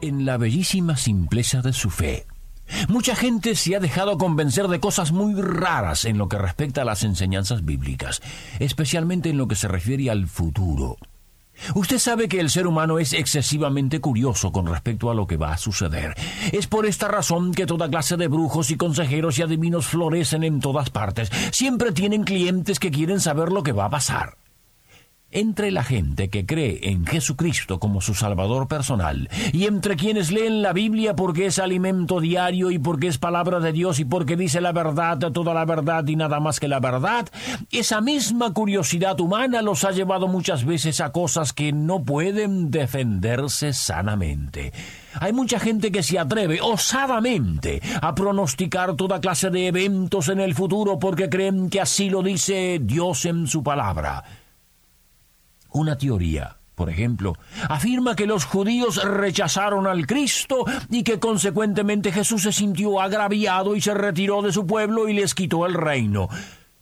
en la bellísima simpleza de su fe. Mucha gente se ha dejado convencer de cosas muy raras en lo que respecta a las enseñanzas bíblicas, especialmente en lo que se refiere al futuro. Usted sabe que el ser humano es excesivamente curioso con respecto a lo que va a suceder. Es por esta razón que toda clase de brujos y consejeros y adivinos florecen en todas partes. Siempre tienen clientes que quieren saber lo que va a pasar. Entre la gente que cree en Jesucristo como su Salvador personal y entre quienes leen la Biblia porque es alimento diario y porque es palabra de Dios y porque dice la verdad, toda la verdad y nada más que la verdad, esa misma curiosidad humana los ha llevado muchas veces a cosas que no pueden defenderse sanamente. Hay mucha gente que se atreve osadamente a pronosticar toda clase de eventos en el futuro porque creen que así lo dice Dios en su palabra. Una teoría, por ejemplo, afirma que los judíos rechazaron al Cristo y que consecuentemente Jesús se sintió agraviado y se retiró de su pueblo y les quitó el reino.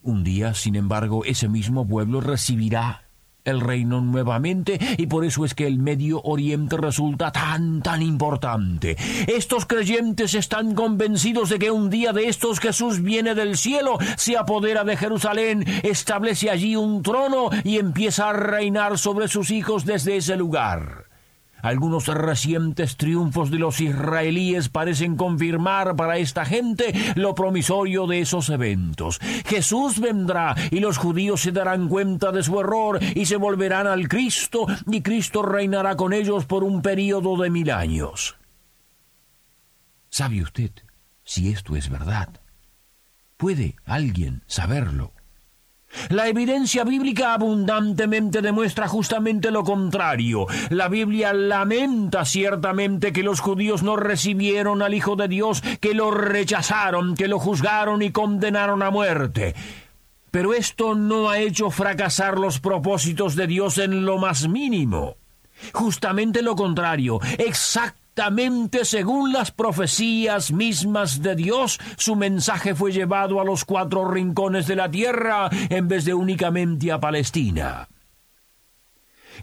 Un día, sin embargo, ese mismo pueblo recibirá el reino nuevamente y por eso es que el Medio Oriente resulta tan, tan importante. Estos creyentes están convencidos de que un día de estos Jesús viene del cielo, se apodera de Jerusalén, establece allí un trono y empieza a reinar sobre sus hijos desde ese lugar. Algunos recientes triunfos de los israelíes parecen confirmar para esta gente lo promisorio de esos eventos. Jesús vendrá y los judíos se darán cuenta de su error y se volverán al Cristo y Cristo reinará con ellos por un período de mil años. ¿Sabe usted si esto es verdad? ¿Puede alguien saberlo? La evidencia bíblica abundantemente demuestra justamente lo contrario. La Biblia lamenta ciertamente que los judíos no recibieron al Hijo de Dios, que lo rechazaron, que lo juzgaron y condenaron a muerte. Pero esto no ha hecho fracasar los propósitos de Dios en lo más mínimo. Justamente lo contrario, exactamente según las profecías mismas de Dios, su mensaje fue llevado a los cuatro rincones de la tierra en vez de únicamente a Palestina.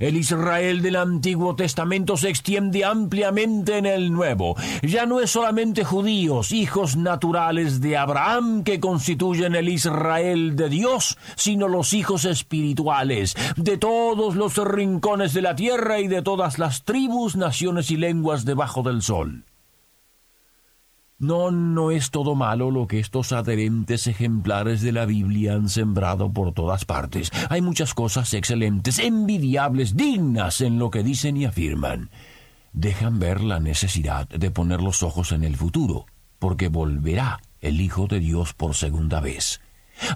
El Israel del Antiguo Testamento se extiende ampliamente en el Nuevo. Ya no es solamente judíos, hijos naturales de Abraham, que constituyen el Israel de Dios, sino los hijos espirituales de todos los rincones de la tierra y de todas las tribus, naciones y lenguas debajo del sol. No, no es todo malo lo que estos adherentes ejemplares de la Biblia han sembrado por todas partes. Hay muchas cosas excelentes, envidiables, dignas en lo que dicen y afirman. Dejan ver la necesidad de poner los ojos en el futuro, porque volverá el Hijo de Dios por segunda vez.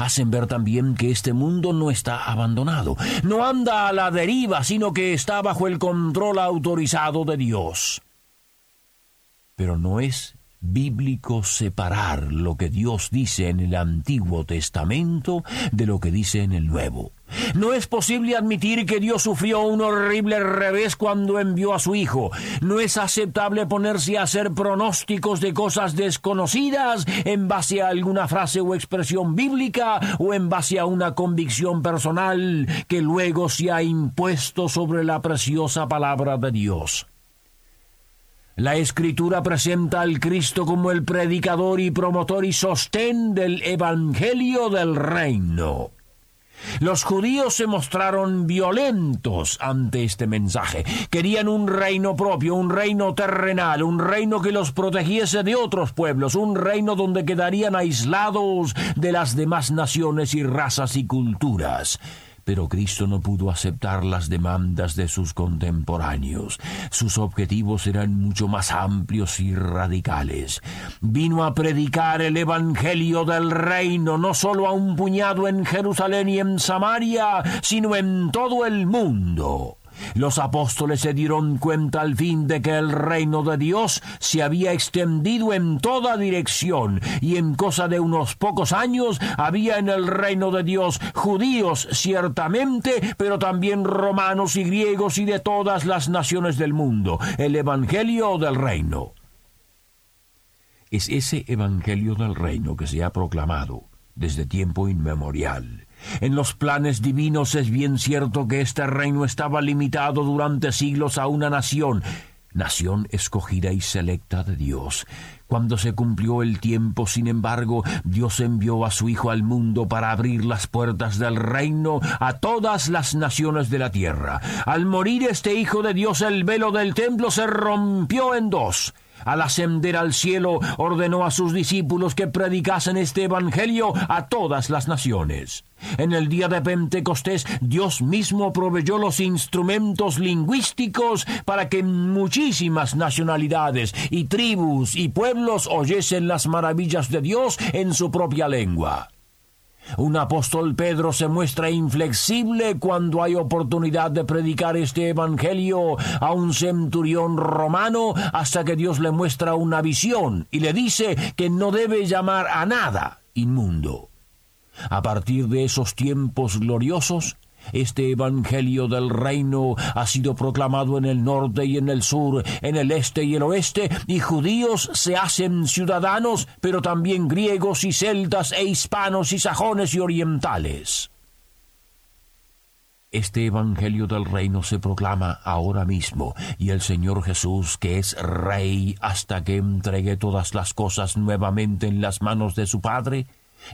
Hacen ver también que este mundo no está abandonado, no anda a la deriva, sino que está bajo el control autorizado de Dios. Pero no es bíblico separar lo que Dios dice en el Antiguo Testamento de lo que dice en el Nuevo. No es posible admitir que Dios sufrió un horrible revés cuando envió a su Hijo. No es aceptable ponerse a hacer pronósticos de cosas desconocidas en base a alguna frase o expresión bíblica o en base a una convicción personal que luego se ha impuesto sobre la preciosa palabra de Dios. La escritura presenta al Cristo como el predicador y promotor y sostén del Evangelio del Reino. Los judíos se mostraron violentos ante este mensaje. Querían un reino propio, un reino terrenal, un reino que los protegiese de otros pueblos, un reino donde quedarían aislados de las demás naciones y razas y culturas. Pero Cristo no pudo aceptar las demandas de sus contemporáneos. Sus objetivos eran mucho más amplios y radicales. Vino a predicar el Evangelio del reino no solo a un puñado en Jerusalén y en Samaria, sino en todo el mundo. Los apóstoles se dieron cuenta al fin de que el reino de Dios se había extendido en toda dirección y en cosa de unos pocos años había en el reino de Dios judíos ciertamente, pero también romanos y griegos y de todas las naciones del mundo. El Evangelio del reino. Es ese Evangelio del reino que se ha proclamado desde tiempo inmemorial en los planes divinos es bien cierto que este reino estaba limitado durante siglos a una nación, nación escogida y selecta de Dios. Cuando se cumplió el tiempo, sin embargo, Dios envió a su Hijo al mundo para abrir las puertas del reino a todas las naciones de la tierra. Al morir este Hijo de Dios, el velo del templo se rompió en dos. Al ascender al cielo, ordenó a sus discípulos que predicasen este Evangelio a todas las naciones. En el día de Pentecostés, Dios mismo proveyó los instrumentos lingüísticos para que muchísimas nacionalidades y tribus y pueblos oyesen las maravillas de Dios en su propia lengua. Un apóstol Pedro se muestra inflexible cuando hay oportunidad de predicar este Evangelio a un centurión romano hasta que Dios le muestra una visión y le dice que no debe llamar a nada inmundo. A partir de esos tiempos gloriosos, este Evangelio del reino ha sido proclamado en el norte y en el sur, en el este y el oeste, y judíos se hacen ciudadanos, pero también griegos y celtas e hispanos y sajones y orientales. Este Evangelio del Reino se proclama ahora mismo, y el Señor Jesús, que es Rey hasta que entregue todas las cosas nuevamente en las manos de su Padre,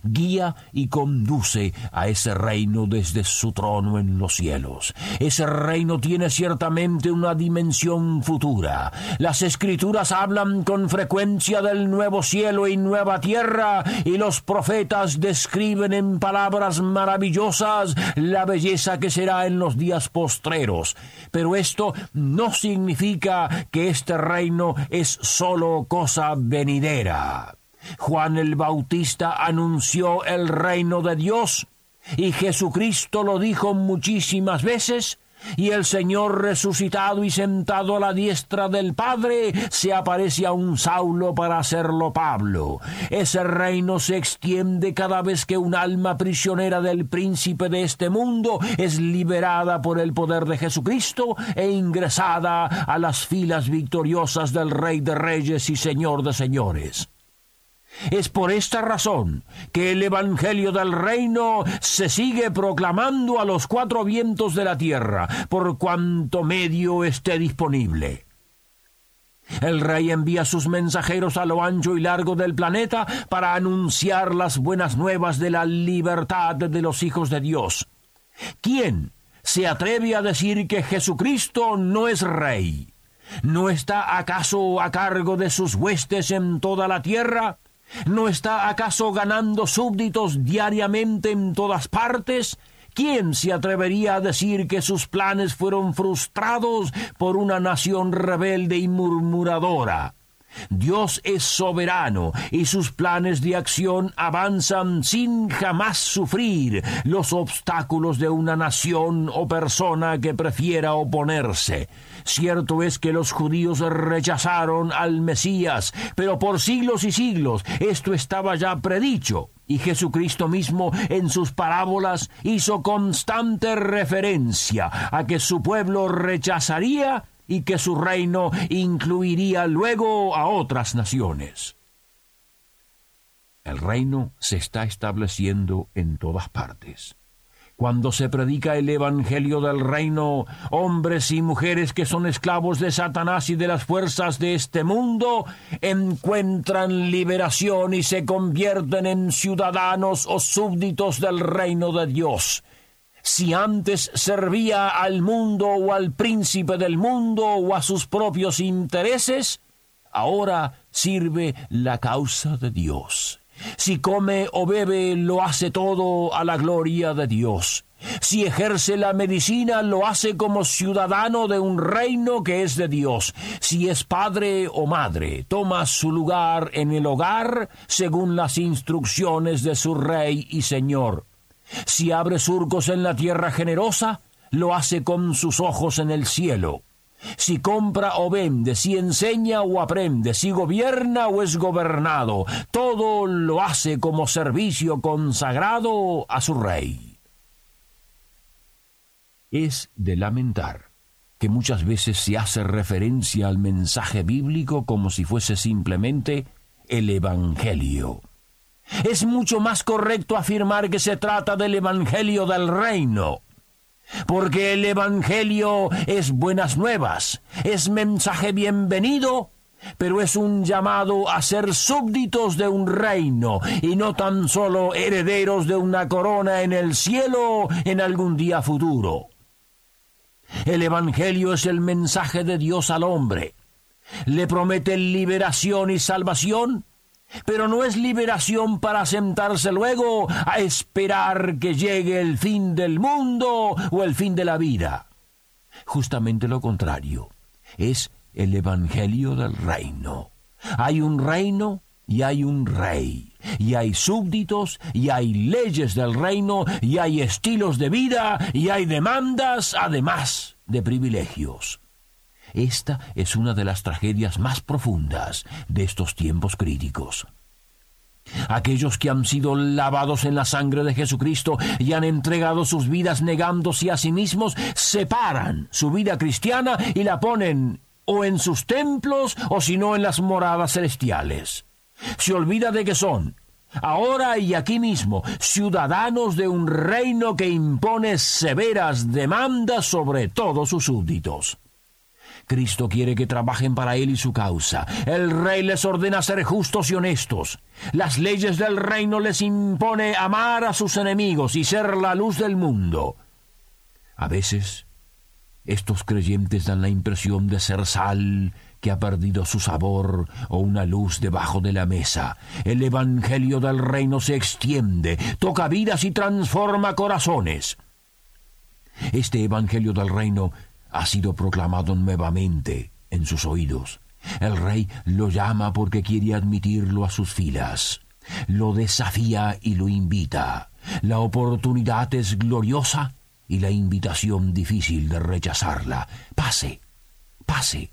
guía y conduce a ese reino desde su trono en los cielos. Ese reino tiene ciertamente una dimensión futura. Las escrituras hablan con frecuencia del nuevo cielo y nueva tierra, y los profetas describen en palabras maravillosas la belleza que será en los días postreros. Pero esto no significa que este reino es sólo cosa venidera. Juan el Bautista anunció el reino de Dios y Jesucristo lo dijo muchísimas veces y el Señor resucitado y sentado a la diestra del Padre se aparece a un Saulo para hacerlo Pablo. Ese reino se extiende cada vez que un alma prisionera del príncipe de este mundo es liberada por el poder de Jesucristo e ingresada a las filas victoriosas del Rey de Reyes y Señor de Señores. Es por esta razón que el Evangelio del Reino se sigue proclamando a los cuatro vientos de la tierra, por cuanto medio esté disponible. El rey envía sus mensajeros a lo ancho y largo del planeta para anunciar las buenas nuevas de la libertad de los hijos de Dios. ¿Quién se atreve a decir que Jesucristo no es rey? ¿No está acaso a cargo de sus huestes en toda la tierra? ¿No está acaso ganando súbditos diariamente en todas partes? ¿Quién se atrevería a decir que sus planes fueron frustrados por una nación rebelde y murmuradora? Dios es soberano y sus planes de acción avanzan sin jamás sufrir los obstáculos de una nación o persona que prefiera oponerse. Cierto es que los judíos rechazaron al Mesías, pero por siglos y siglos esto estaba ya predicho, y Jesucristo mismo en sus parábolas hizo constante referencia a que su pueblo rechazaría y que su reino incluiría luego a otras naciones. El reino se está estableciendo en todas partes. Cuando se predica el Evangelio del reino, hombres y mujeres que son esclavos de Satanás y de las fuerzas de este mundo encuentran liberación y se convierten en ciudadanos o súbditos del reino de Dios. Si antes servía al mundo o al príncipe del mundo o a sus propios intereses, ahora sirve la causa de Dios. Si come o bebe, lo hace todo a la gloria de Dios. Si ejerce la medicina, lo hace como ciudadano de un reino que es de Dios. Si es padre o madre, toma su lugar en el hogar según las instrucciones de su rey y señor. Si abre surcos en la tierra generosa, lo hace con sus ojos en el cielo. Si compra o vende, si enseña o aprende, si gobierna o es gobernado, todo lo hace como servicio consagrado a su rey. Es de lamentar que muchas veces se hace referencia al mensaje bíblico como si fuese simplemente el Evangelio. Es mucho más correcto afirmar que se trata del Evangelio del reino, porque el Evangelio es buenas nuevas, es mensaje bienvenido, pero es un llamado a ser súbditos de un reino y no tan solo herederos de una corona en el cielo en algún día futuro. El Evangelio es el mensaje de Dios al hombre. Le promete liberación y salvación, pero no es liberación para sentarse luego a esperar que llegue el fin del mundo o el fin de la vida. Justamente lo contrario, es el Evangelio del reino. Hay un reino y hay un rey, y hay súbditos, y hay leyes del reino, y hay estilos de vida, y hay demandas, además de privilegios. Esta es una de las tragedias más profundas de estos tiempos críticos. Aquellos que han sido lavados en la sangre de Jesucristo y han entregado sus vidas negándose a sí mismos, separan su vida cristiana y la ponen o en sus templos o si no en las moradas celestiales. Se olvida de que son, ahora y aquí mismo, ciudadanos de un reino que impone severas demandas sobre todos sus súbditos. Cristo quiere que trabajen para Él y su causa. El Rey les ordena ser justos y honestos. Las leyes del reino les impone amar a sus enemigos y ser la luz del mundo. A veces, estos creyentes dan la impresión de ser sal que ha perdido su sabor o una luz debajo de la mesa. El Evangelio del reino se extiende, toca vidas y transforma corazones. Este Evangelio del reino ha sido proclamado nuevamente en sus oídos. El rey lo llama porque quiere admitirlo a sus filas. Lo desafía y lo invita. La oportunidad es gloriosa y la invitación difícil de rechazarla. Pase, pase,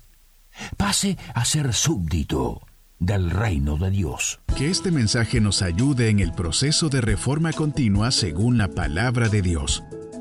pase a ser súbdito del reino de Dios. Que este mensaje nos ayude en el proceso de reforma continua según la palabra de Dios.